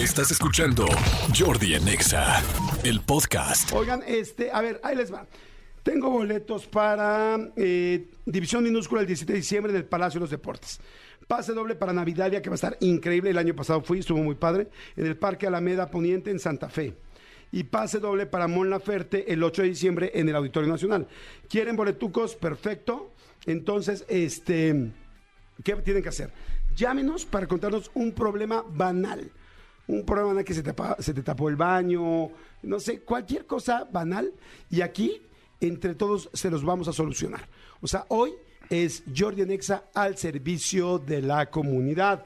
Estás escuchando Jordi en Exa, el podcast. Oigan, este, a ver, ahí les va. Tengo boletos para eh, División Minúscula el 17 de diciembre en el Palacio de los Deportes. Pase doble para Navidalia, que va a estar increíble. El año pasado fui, estuvo muy padre. En el Parque Alameda Poniente, en Santa Fe. Y pase doble para Mon Laferte el 8 de diciembre en el Auditorio Nacional. ¿Quieren boletucos? Perfecto. Entonces, este, ¿qué tienen que hacer? Llámenos para contarnos un problema banal. Un problema banal que se te, se te tapó el baño, no sé, cualquier cosa banal. Y aquí, entre todos, se los vamos a solucionar. O sea, hoy es Jordi Anexa al servicio de la comunidad.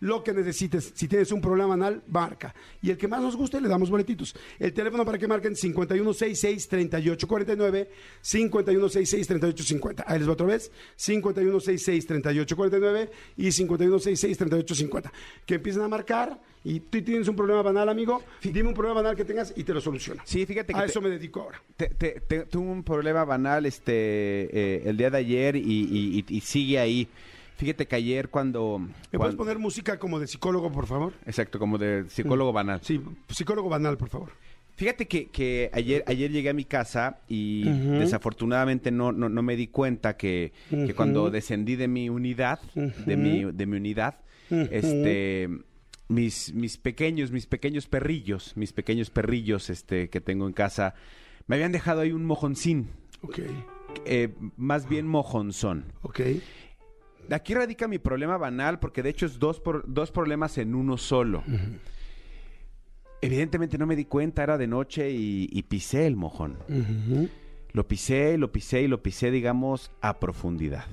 Lo que necesites, si tienes un problema anal, marca. Y el que más nos guste, le damos boletitos. El teléfono para que marquen 5166-3849, 5166-3850. Ahí les va otra vez, 5166-3849 y 5166-3850. Que empiecen a marcar y tú tienes un problema banal, amigo, dime un problema banal que tengas y te lo soluciono. Sí, fíjate que A te- eso me dedico ahora. Te- te- tuve un problema banal este eh, el día de ayer y, y- y- y sigue ahí. Fíjate que ayer cuando... ¿Me puedes poner música como de psicólogo, por favor? Exacto, como de psicólogo banal. Sí, psicólogo banal, por favor. Fíjate que, que ayer, ayer llegué a mi casa y desafortunadamente no, no, no me di cuenta que, que cuando descendí de mi unidad, de, mi, de mi unidad, este mis, mis pequeños, mis pequeños perrillos, mis pequeños perrillos este, que tengo en casa, me habían dejado ahí un mojoncín, Ok, eh, más bien mojonzón. ok. Aquí radica mi problema banal, porque de hecho es dos, por- dos problemas en uno solo. Evidentemente no me di cuenta, era de noche y, y pisé el mojón. Lo pisé, lo pisé y lo pisé, digamos, a profundidad.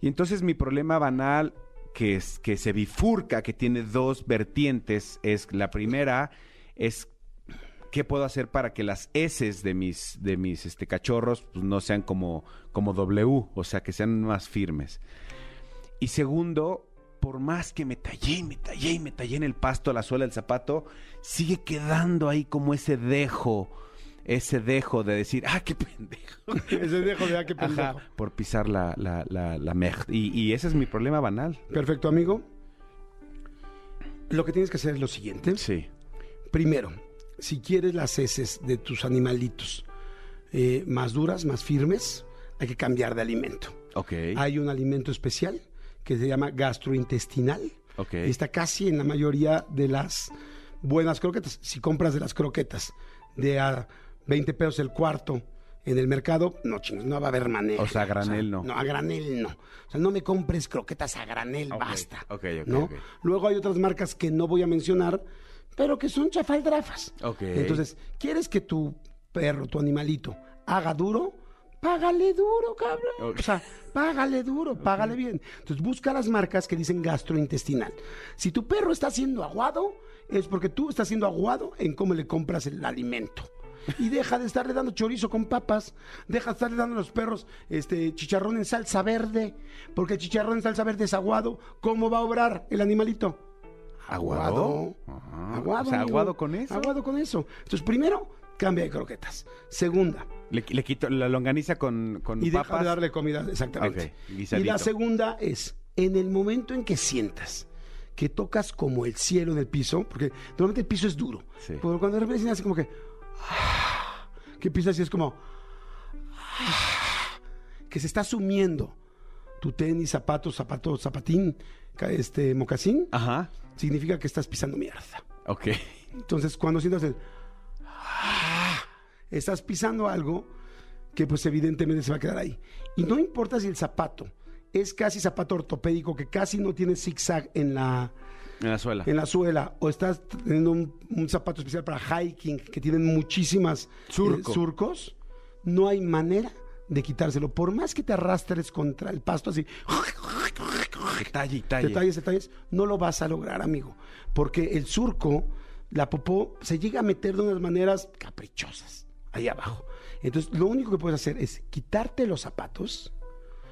Y entonces mi problema banal, que, se bifurca, que tiene dos vertientes, es la primera, es qué puedo hacer para que las heces de mis, de mis este, cachorros pues, no sean como, como W, o sea, que sean más firmes. Y segundo, por más que me tallé y me tallé y me tallé en el pasto, la suela del zapato, sigue quedando ahí como ese dejo, ese dejo de decir, ah, qué pendejo. Ese dejo de ah, qué Ajá, pendejo. por pisar la, la, la, la mej- Y, y ese es mi problema banal. Perfecto, amigo. Lo que tienes que hacer es lo siguiente. Sí. Primero, si quieres las heces de tus animalitos eh, más duras, más firmes, hay que cambiar de alimento. Ok. Hay un alimento especial que se llama gastrointestinal. Ok. Está casi en la mayoría de las buenas croquetas. Si compras de las croquetas de a 20 pesos el cuarto en el mercado, no chingos, no va a haber manera. O sea, a granel no. No, a granel no. O sea, no me compres croquetas a granel, basta. ok, ok, ¿no? ok. Luego hay otras marcas que no voy a mencionar, pero que son chafaldrafas. Ok. Entonces, ¿quieres que tu perro, tu animalito, haga duro? Págale duro, cabrón. Ok. O sea, págale duro, págale bien. Entonces, busca las marcas que dicen gastrointestinal. Si tu perro está siendo aguado, es porque tú estás siendo aguado en cómo le compras el alimento. Y deja de estarle dando chorizo con papas, deja de estarle dando a los perros este chicharrón en salsa verde, porque el chicharrón en salsa verde es aguado. ¿Cómo va a obrar el animalito? ¿Aguado? Aguado. Ajá. Aguado, O sea. ¿aguado con eso? Aguado con eso. Entonces, primero, cambia de croquetas. Segunda, Le, le quito la longaniza con, con y deja papas. de darle comida, exactamente. Y la segunda es, en el momento en que sientas que tocas como el cielo en el piso, porque normalmente el piso es duro, Sí. pero cuando de repente como que, ah, que pisas así es como, que se está sumiendo tu tenis, zapatos, zapato, zapatín, este, mocasín, Ajá. significa que estás pisando mierda. Ok. Entonces, cuando sientas el... Estás pisando algo que pues evidentemente se va a quedar ahí. Y no importa si el zapato es casi zapato ortopédico, que casi no tiene zigzag en la, En la suela. en la suela, o estás teniendo un, un zapato especial para hiking, que tienen muchísimas Surco. eh, surcos, no hay manera de quitárselo. Por más que te arrastres contra el pasto así, Detalle y talle. detalles, detalles, no lo vas a lograr, amigo. Porque el surco, la popó, se llega a meter de unas maneras caprichosas ahí abajo. Entonces, lo único que puedes hacer es quitarte los zapatos,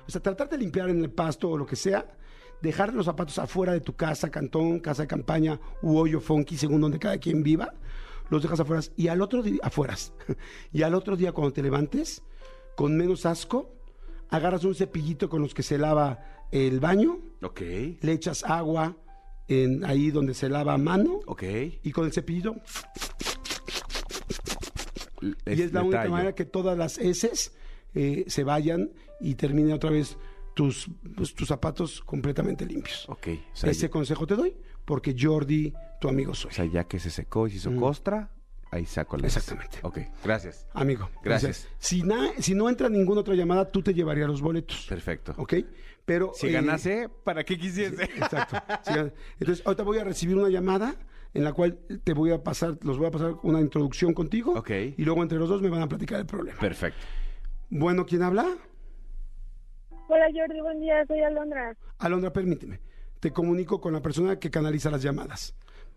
o sea, tratar de limpiar en el pasto o lo que sea, dejar los zapatos afuera de tu casa, cantón, casa de campaña u hoyo funky, según donde cada quien viva, los dejas afuera y al otro día, afueras, y al otro día cuando te levantes, con menos asco, agarras un cepillito con los que se lava el baño, Ok. le echas agua en ahí donde se lava a mano Ok. y con el cepillito. Y es la única manera que todas las heces eh, se vayan y termine otra vez tus, pues, tus zapatos completamente limpios. Ok. O sea, Ese consejo te doy porque Jordi, tu amigo soy. o sea, ya que se secó y se hizo Mm. costra, ahí saco la Exactamente. Ok, gracias. Amigo, Gracias. Si, na- si no entra ninguna otra llamada, tú te llevarías los boletos. Perfecto. ¿Ok? Pero. Si eh, ganase, ¿para qué quisiese? Exacto. Entonces, ahorita voy a recibir una llamada en la cual te voy a pasar, los voy a pasar una introducción contigo. Ok. Y luego entre los dos me van a platicar el problema. Perfecto. Bueno, ¿quién habla? Hola Jordi, buen día, soy Alondra. Alondra, permíteme. Te comunico con la persona que canaliza las llamadas.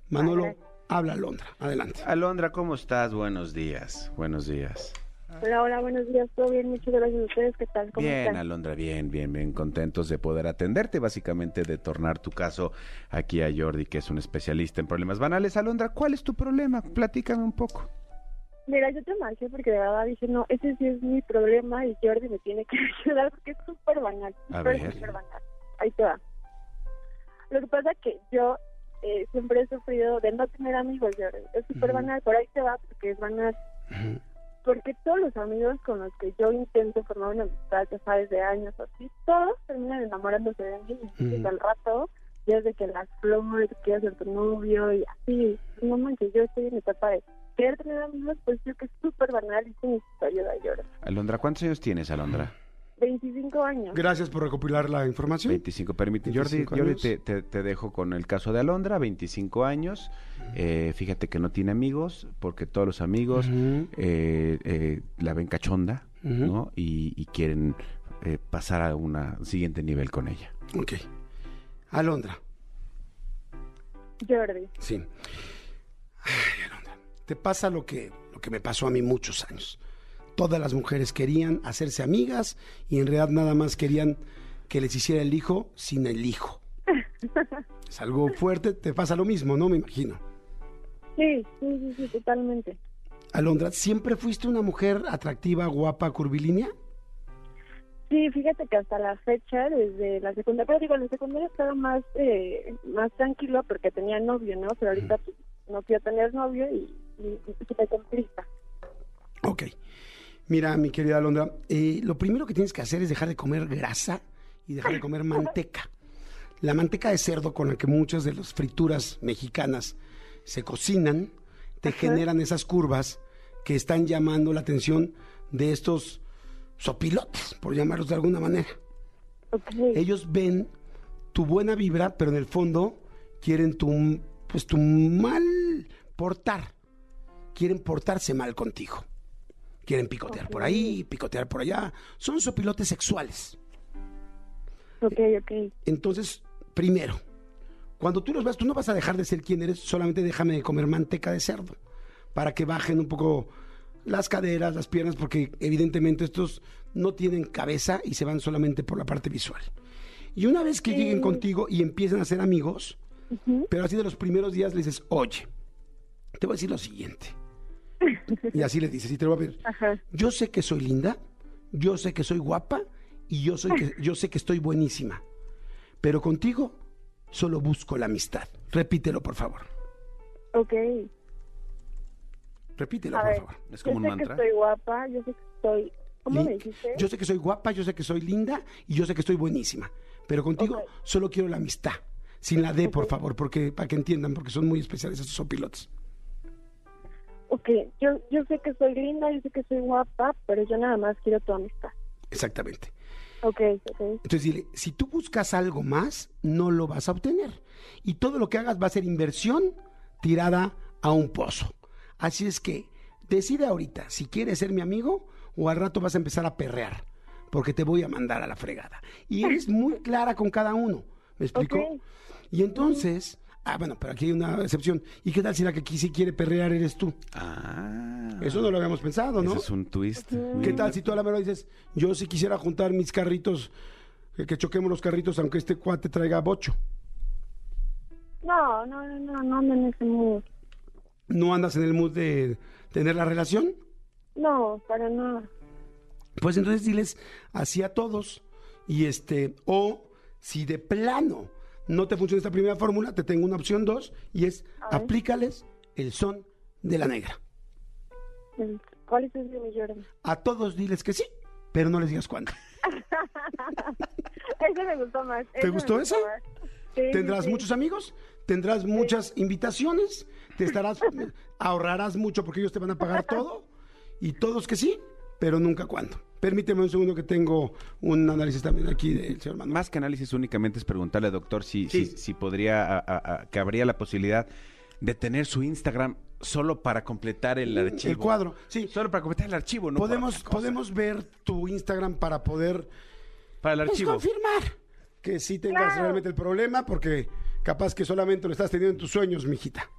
Manolo, Ah, gracias. habla Alondra. Adelante. Alondra, ¿cómo estás? Buenos días. Buenos días. Hola, hola, buenos días, todo bien, muchas gracias a ustedes, ¿qué tal? ¿Cómo Bien, están? Alondra, bien, bien, bien contentos de poder atenderte, básicamente de tornar tu caso aquí a Jordi, que es un especialista en problemas banales. Alondra, ¿cuál es tu problema? Platícame un poco. Mira, yo te marqué porque de verdad dije, no, ese sí es mi problema y Jordi me tiene que ayudar porque es súper banal, súper, súper banal. Ahí te va. Lo que pasa que yo eh, siempre he sufrido de no tener amigos, Jordi. Es súper banal, por ahí te va porque es banal. Porque todos los amigos con los que yo intento formar una amistad, ya sabes, de años o así, todos terminan enamorándose de mí. Y Ujú. al rato, desde que las flores, que ser tu novio y así. No manches, yo estoy en etapa de querer tener amigos, pues yo que es súper banal y necesito ayuda lloro. Alondra, ¿cuántos años tienes, Alondra? 25 años. Gracias por recopilar la información. 25, permite. Jordi, 25 Jordi años. te, te- te dejo con el caso de Alondra, 25 años. Eh, fíjate que no tiene amigos, porque todos los amigos Ujú. eh, eh, la ven cachonda, Ujú. ¿no? Y, y quieren eh, pasar a un siguiente nivel con ella. Ok. Alondra, Jordi. sí. Ay, Alondra, te pasa lo que, lo que me pasó a mí muchos años. Todas las mujeres querían hacerse amigas y en realidad nada más querían que les hiciera el hijo sin el hijo. Es algo fuerte, te pasa lo mismo, ¿no? Me imagino. Sí, sí, sí, sí, totalmente. Alondra, ¿siempre fuiste una mujer atractiva, guapa, curvilínea? Sí, fíjate que hasta la fecha, desde la secundaria, pero digo, en la secundaria estaba más, eh, más tranquilo porque tenía novio, ¿no? Pero ahorita pues, no quiero tener novio y, y, y me complica. Ok. Mira, mi querida Alondra, eh, lo primero que tienes que hacer es dejar de comer grasa y dejar de comer manteca. La manteca de cerdo con la que muchas de las frituras mexicanas se cocinan, te generan esas curvas que están llamando la atención de estos sopilotes, por llamarlos de alguna manera. Ok, Ellos ven tu buena vibra, pero en el fondo quieren tu, pues, tu mal portar. Quieren portarse mal contigo. Quieren picotear por ahí, picotear por allá. Son sopilotes sexuales. ok, ok. Entonces, primero, cuando tú los ves, tú no vas a dejar de ser quien eres, solamente déjame de comer manteca de cerdo, para que bajen un poco las caderas, las piernas, porque evidentemente estos no tienen cabeza y se van solamente por la parte visual. Y una vez que lleguen contigo y empiecen a ser amigos, pero así de los primeros días le dices, oye, te voy a decir lo siguiente. Y así le dices, y te lo voy a pedir. Ajá. Yo sé que soy linda, yo sé que soy guapa y yo, soy que, yo sé que estoy buenísima. Pero contigo solo busco la amistad. Repítelo, por favor. Ok. Repítelo, A por ver, favor. Es como yo un sé mantra. que estoy guapa, yo sé que estoy... ¿Cómo me dijiste? Yo sé que soy guapa, yo sé que soy linda y yo sé que estoy buenísima. Pero contigo solo quiero la amistad. Sin la D, por favor, porque para que entiendan, porque son muy especiales estos pilotos. Ok, yo, yo sé que soy linda, yo sé que soy guapa, pero yo nada más quiero tu amistad. Exactamente. Ok, ok. Entonces dile, si tú buscas algo más, no lo vas a obtener. Y todo lo que hagas va a ser inversión tirada a un pozo. Así es que decide ahorita si quieres ser mi amigo o al rato vas a empezar a perrear, porque te voy a mandar a la fregada. Y eres muy clara con cada uno. ¿Me explico? Y entonces, ah, bueno, pero aquí hay una excepción. ¿Y qué tal si la que aquí sí quiere perrear eres tú? Ah. Eso no lo habíamos pensado, ¿no? Ese es un twist. ¿Qué tal si tú a la mera dices, yo sí quisiera juntar mis carritos, eh, que choquemos los carritos aunque este cuate traiga bocho? No, no, no, no, no ando en ese mood. ¿No andas en el mood de tener la relación? No, para nada. Pues entonces diles así a todos. Y este, o si de plano no te funciona esta primera fórmula, te tengo una opción dos y es aplícales el son de la negra. ¿Cuál es Jordi? A todos diles que sí, pero no les digas cuándo. Ese me gustó más. me gustó ese? más. Sí, sí, Tendrás sí. muchos amigos, tendrás muchas invitaciones, te estarás, ahorrarás mucho porque ellos te van a pagar todo y todos que sí, pero nunca cuándo. Permíteme un segundo que tengo un análisis también aquí del señor Manuel. Más que análisis únicamente es preguntarle al doctor si, Sí. si, si podría, a- a- a- que habría la posibilidad de tener su Instagram solo para completar el archivo. El cuadro, sí. Solo para completar el archivo, ¿no? podemos, podemos ver tu Instagram para poder Para el pues, archivo. confirmar que sí tengas Claro. realmente el problema, porque capaz que solamente lo estás teniendo en tus sueños, mijita.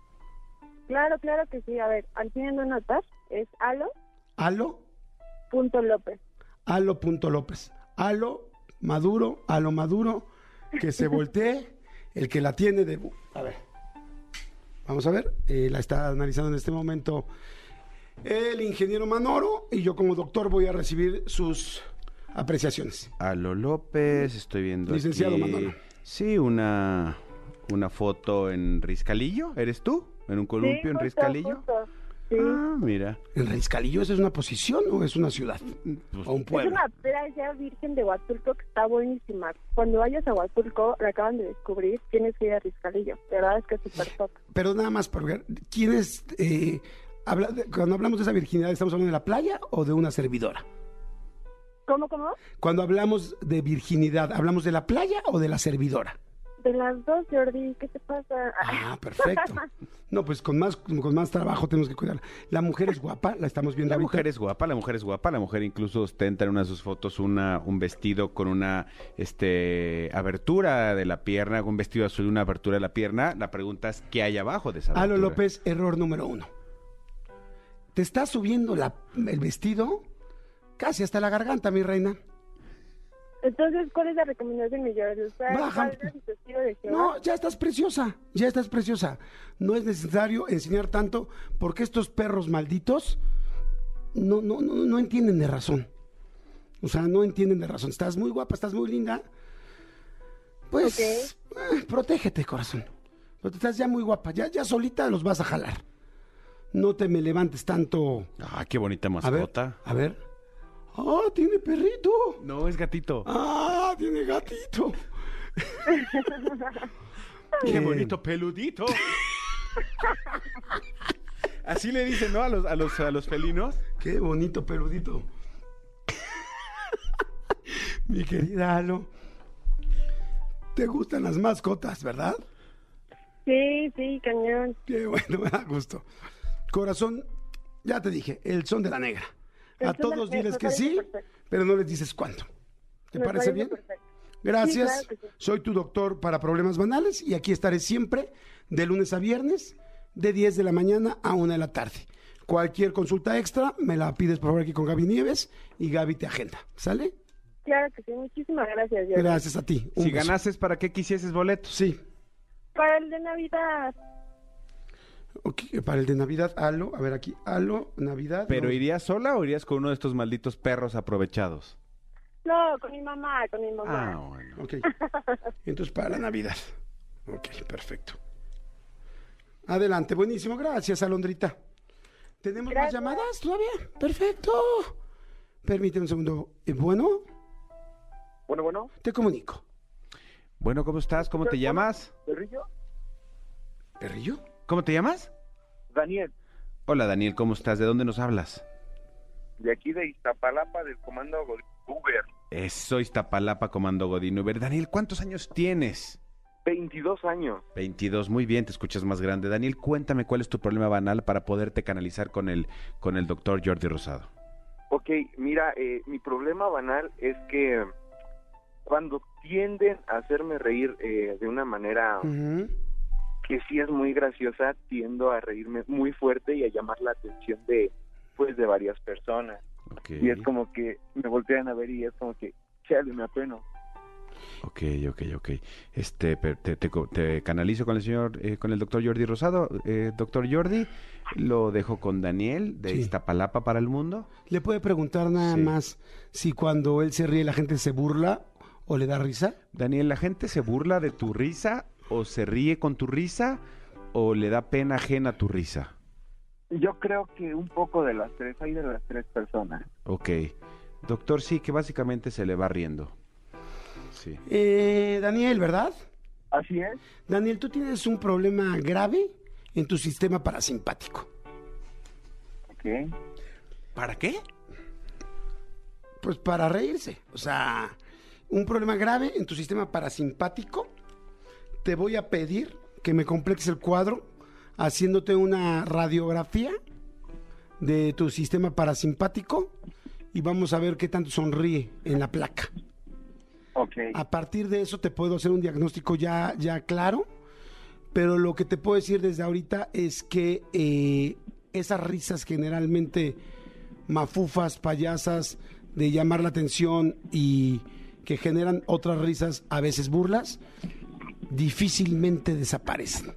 Claro, claro que sí. A ver, al fin de notas es alo Alo, punto López. alo punto López. Alo, Maduro, alo Maduro, que se voltee, el que la tiene de... A ver, vamos a ver, eh, la está analizando en este momento el ingeniero Manoro y yo como doctor voy a recibir sus apreciaciones. Alo López, estoy viendo Licenciado aquí- Manolo. Sí, una, una foto en Riscalillo. ¿Eres tú? ¿En un columpio Sí, en Riscalillo? justo. Sí. Ah, mira. ¿El Riscalillo esa es una posición o es una ciudad? Pues, ¿O un Es pueblo? una playa virgen de Huatulco que está buenísima. Cuando vayas a Huatulco, la acaban de descubrir, tienes que ir a Riscalillo. De verdad es que es súper top. Pero nada más para ver, ¿quién es... eh, habla de- cuando hablamos de esa virginidad, ¿estamos hablando de la playa o de una servidora? ¿Cómo, cómo? Cuando hablamos de virginidad, ¿hablamos de la playa o de la servidora? De las dos, Jordi, ¿qué te pasa? Ah, perfecto. No, pues con más, con más trabajo tenemos que cuidar. La mujer es guapa, la estamos viendo La ahorita. mujer es guapa, la mujer es guapa, la mujer incluso ostenta en una de sus fotos una, un vestido con una este abertura de la pierna, un vestido azul y una abertura de la pierna. La pregunta es ¿qué hay abajo de esa Alo abertura? López, error número uno. Te está subiendo la- el vestido casi hasta la garganta, mi reina. Entonces, ¿cuál es la recomendación, mi Baja. No, ya estás preciosa, ya estás preciosa. No es necesario enseñar tanto porque estos perros malditos no, no, no, no entienden de razón. O sea, no entienden de razón. Estás muy guapa, estás muy linda. Pues, eh, protégete, corazón. Pero estás ya muy guapa, ya, ya solita los vas a jalar. No te me levantes tanto. Ah, qué bonita A ver, mascota. a ver. Ah, tiene perrito. No, es gatito. Ah, tiene gatito. qué bonito peludito. Así le dicen, ¿no? A los, a los, a los felinos. Qué bonito peludito. Mi querida Alo. Te gustan las mascotas, ¿verdad? Sí, sí, cañón. Qué bueno, me da gusto. Corazón, ya te dije, el son de la negra. A todos diles que sí, perfecto. pero no les dices cuándo. ¿Te Me parece parece bien? perfecto. Gracias. Sí, claro que sí. Soy tu doctor para problemas banales y aquí estaré siempre de lunes a viernes de 10 de la mañana a 1 de la tarde. Cualquier consulta extra me la pides por favor aquí con Gaby Nieves y Gaby te agenda. ¿Sale? Claro que sí, muchísimas gracias. Gracias a ti. Un Si beso. ganases, ¿para qué quisieses boletos? Sí. Para el de Navidad. Ok, para el de Navidad, Alo. A ver aquí, Alo, Navidad. ¿Pero no. irías sola o irías con uno de estos malditos perros aprovechados? No, con mi mamá, con mi mamá. Ah, bueno. Ok. Entonces para la Navidad. Ok, perfecto. Adelante, buenísimo. Gracias, Alondrita. ¿Tenemos Gracias. más llamadas todavía? Perfecto. Permíteme un segundo. Eh, Bueno, Bueno, bueno, te comunico. Bueno, ¿cómo estás? ¿Cómo te llamas? Perrillo. ¿Perrillo? ¿Cómo te llamas? Daniel, Hola, Daniel, ¿cómo estás? ¿De dónde nos hablas? de aquí de Iztapalapa, del comando Uber. Eso, Iztapalapa, Comando Godín Uber. Daniel, ¿cuántos años tienes? 22 años. 22, muy bien, te escuchas más grande. Daniel, cuéntame cuál es tu problema banal para poderte canalizar con el, con el doctor Jordi Rosado. Ok, mira, eh, mi problema banal es que cuando tienden a hacerme reír eh, de una manera. Que sí es muy graciosa, tiendo a reírme muy fuerte y a llamar la atención de pues de varias personas. Ok, Y es como que me voltean a ver y es como que, chale, me apeno. ok, ok, ok. Este, te, te co- te canalizo con el señor, eh, con el doctor Jordi Rosado. Eh, doctor Jordi, lo dejo con Daniel de Sí. Iztapalapa para el mundo. Le puede preguntar nada Sí. más si cuando él se ríe la gente se burla o le da risa? Daniel, ¿la gente se burla de tu risa o se ríe con tu risa o le da pena ajena tu risa? Yo creo que un poco de las tres, hay de las tres personas. Ok. Doctor, sí, que básicamente se le va riendo. Sí. Eh, Daniel, ¿verdad? Así es. Daniel, tú tienes un problema grave en tu sistema parasimpático. Ok. ¿Para qué? Pues para reírse. O sea, un problema grave en tu sistema parasimpático. Te voy a pedir que me completes el cuadro haciéndote una radiografía de tu sistema parasimpático y vamos a ver qué tanto sonríe en la placa. Ok. A partir de eso te puedo hacer un diagnóstico ya, ya claro, pero lo que te puedo decir desde ahorita es que eh, esas risas generalmente mafufas, payasas, de llamar la atención y que generan otras risas, a veces burlas, difícilmente desaparecen.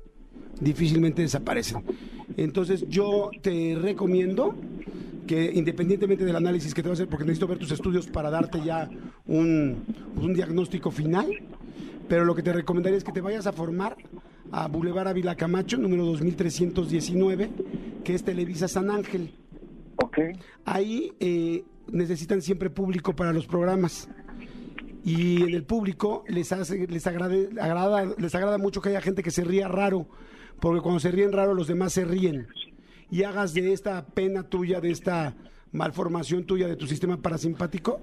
Difícilmente desaparecen. Entonces yo te recomiendo que independientemente del análisis que te va a hacer, porque necesito ver tus estudios para darte ya un, un diagnóstico final, pero lo que te recomendaría es que te vayas a formar a Boulevard Ávila Camacho, número 2319, que es Televisa San Ángel. Ok. Ahí eh, necesitan siempre público para los programas. Y en el público les hace, les agrade- agrada, les agrada mucho que haya gente que se ría raro, porque cuando se ríen raro los demás se ríen. Y hagas de esta pena tuya, de esta malformación tuya de tu sistema parasimpático,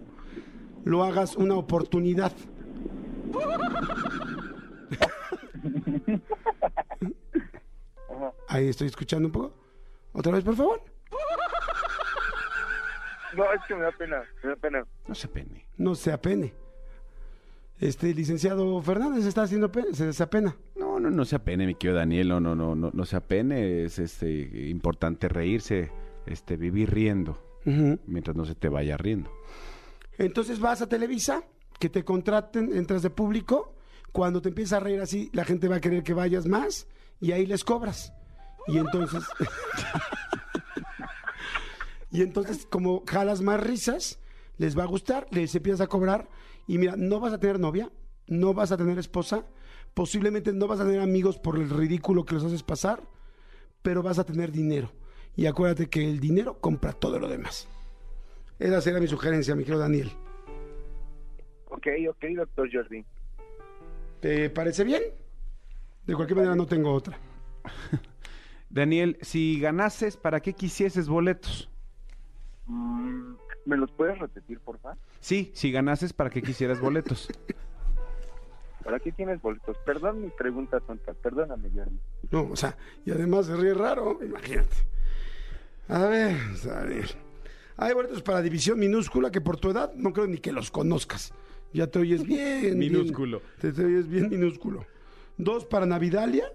lo hagas una oportunidad. Ahí estoy escuchando un poco. Otra vez, por favor. No, es que me da pena, me da pena. No se pene. No se apene. Este licenciado Fernández está haciendo se se apena. No, no, no se apene, mi querido Daniel. No, no, no, no, no se apene. Es este importante reírse, este, vivir riendo, mientras no se te vaya riendo. Entonces vas a Televisa, que te contraten, entras de público. Cuando te empiezas a reír así, la gente va a querer que vayas más y ahí les cobras. Y entonces. y entonces, como jalas más risas, les va a gustar, les empiezas a cobrar. Y mira, no vas a tener novia, no vas a tener esposa, posiblemente no vas a tener amigos por el ridículo que los haces pasar, pero vas a tener dinero. Y acuérdate que el dinero compra todo lo demás. Esa será mi sugerencia, mi querido Daniel. Ok, ok, doctor Jordi. ¿Te parece bien? De cualquier manera no tengo otra. Daniel, si ganases, ¿para qué quisieses boletos? Mm, ¿Me los puedes repetir, por favor? Sí, si ganases, ¿para qué quisieras boletos? ¿Para qué tienes boletos? Perdón mi pregunta tonta, perdóname, Jordi. No, o sea, y además se ríe raro, imagínate. A ver, Daniel. Hay boletos para división minúscula que por tu edad no creo ni que los conozcas. Ya te oyes bien. bien- Minúsculo. te, te oyes bien minúsculo. Dos para Navidalia,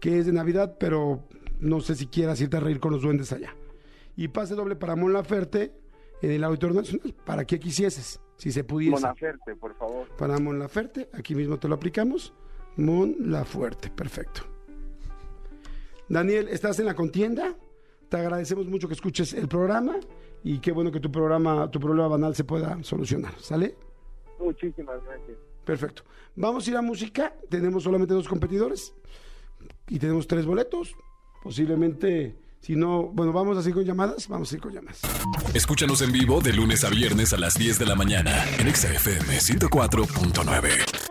que es de Navidad, pero no sé si quieras irte a reír con los duendes allá. Y pase doble para Mon Laferte en el Auditorio Nacional, para que quisieses, si se pudiese. Monaferte, por favor. para Mon Laferte, aquí mismo te lo aplicamos. Mon Lafuerte, perfecto. Daniel, ¿estás en la contienda? Te agradecemos mucho que escuches el programa y qué bueno que tu programa, tu problema banal se pueda solucionar, ¿sale? Muchísimas gracias. Perfecto. Vamos a ir a música, tenemos solamente dos competidores y tenemos tres boletos. Posiblemente, si no, bueno, vamos a ir con llamadas, vamos a ir con llamadas. Escúchanos en vivo de lunes a viernes a las 10 de la mañana en Exa FM 104.9.